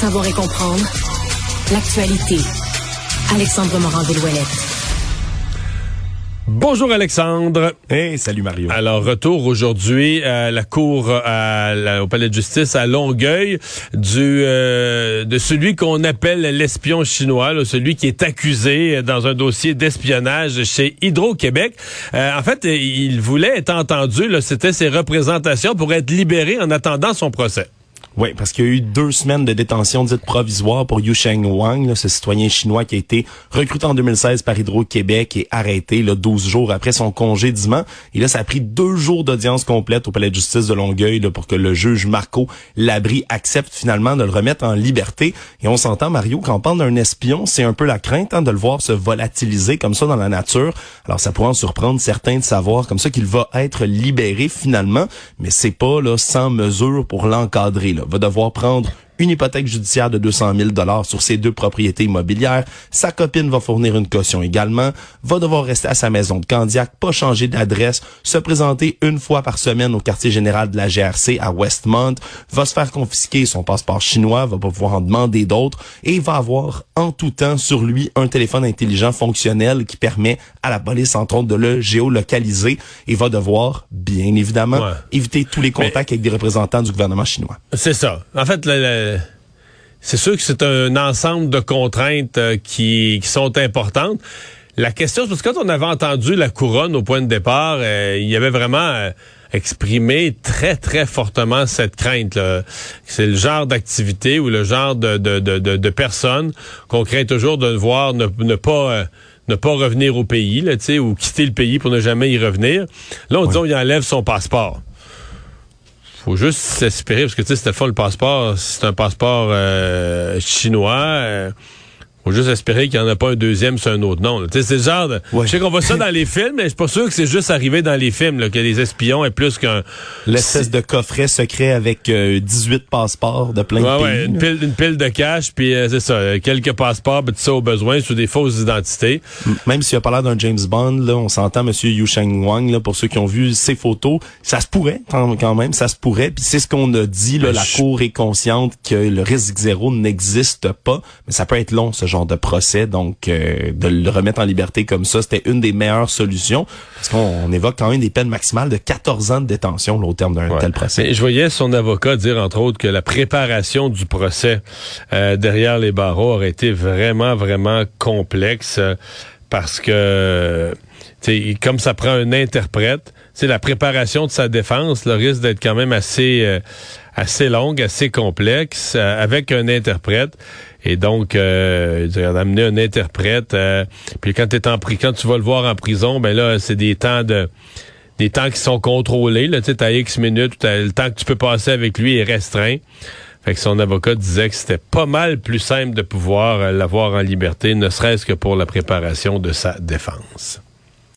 Savoir et comprendre l'actualité. Alexandre Morand-Villouellette. Bonjour Alexandre. Hey, salut Mario. Alors, retour aujourd'hui à la cour à la- au palais de justice à Longueuil du euh, de celui qu'on appelle l'espion chinois, là, celui qui est accusé dans un dossier d'espionnage chez Hydro-Québec. Euh, en fait, il voulait être entendu, c'était ses représentations pour être libéré en attendant son procès. Oui, parce qu'il y a eu deux semaines de détention dite provisoire pour Yu Sheng Wang, là, ce citoyen chinois qui a été recruté en 2016 par Hydro-Québec et arrêté là, 12 jours après son congédiement. Et là, ça a pris deux jours d'audience complète au palais de justice de Longueuil là, pour que le juge Marco Labrie accepte finalement de le remettre en liberté. Et on s'entend, Mario, quand on parle d'un espion, c'est un peu la crainte hein, de le voir se volatiliser comme ça dans la nature. Alors, ça pourrait en surprendre certains de savoir comme ça qu'il va être libéré finalement, mais c'est pas là sans mesure pour l'encadrer. Va devoir prendre une hypothèque judiciaire de 200 000 dollars sur ses deux propriétés immobilières. Sa copine va fournir une caution également. Va devoir rester à sa maison de Candiac, pas changer d'adresse, se présenter une fois par semaine au quartier général de la GRC à Westmont. Va se faire confisquer son passeport chinois, va pas pouvoir en demander d'autres et va avoir en tout temps sur lui un téléphone intelligent fonctionnel qui permet à la police entre autres de le géolocaliser et va devoir bien évidemment Ouais. éviter tous les contacts avec des représentants du gouvernement chinois. C'est ça. En fait, le- le- c'est sûr que c'est un ensemble de contraintes euh, qui, qui sont importantes. La question, c'est parce que quand on avait entendu la couronne au point de départ, euh, il y avait vraiment euh, exprimé très, très fortement cette crainte. C'est le genre d'activité ou le genre de, de, de, de, de personnes qu'on craint toujours de voir ne, ne pas... ne pas revenir au pays, là, ou quitter le pays pour ne jamais y revenir. Là, on dit on y enlève son passeport faut juste espérer, parce que tu sais, c'était fond, le passeport, c'est un passeport euh, chinois. euh, faut juste espérer qu'il n'y en a pas un deuxième sur un autre nom. là. Tu sais, c'est genre de... Ouais. Je sais qu'on voit ça dans les films, mais je suis pas sûr que c'est juste arrivé dans les films, là, que les espions aient plus qu'un... L'espèce de coffret secret avec euh, 18 passeports de plein de Ouais, pays. ouais, une pile, une pile de cash, puis euh, c'est ça, quelques passeports, tout ça au besoin, sous des fausses identités. Même s'il a pas l'air d'un James Bond, là, on s'entend Monsieur Yu Sheng Wang, là, pour ceux qui ont vu ses photos, ça se pourrait quand quand même, ça se pourrait. Puis c'est ce qu'on a dit, là, Ben, la je- Cour est consciente que le risque zéro n'existe pas, mais ça peut être long ce genre de procès, donc euh, de le remettre en liberté comme ça, c'était une des meilleures solutions, parce qu'on on évoque quand même des peines maximales de 14 ans de détention là, au terme d'un Ouais. tel procès. Mais je voyais son avocat dire, entre autres, que la préparation du procès euh, derrière les barreaux aurait été vraiment, vraiment complexe euh, parce que, comme ça prend un interprète, c'est la préparation de sa défense, le risque d'être quand même assez, euh, assez longue, assez complexe, euh, avec un interprète. Et donc, euh, d'amener un interprète. euh, puis quand t'es en quand tu vas le voir en prison, ben là, c'est des temps de des temps qui sont contrôlés. Là, tu sais, X minutes, le temps que tu peux passer avec lui est restreint. Fait que son avocat disait que c'était pas mal plus simple de pouvoir euh, l'avoir en liberté, ne serait-ce que pour la préparation de sa défense.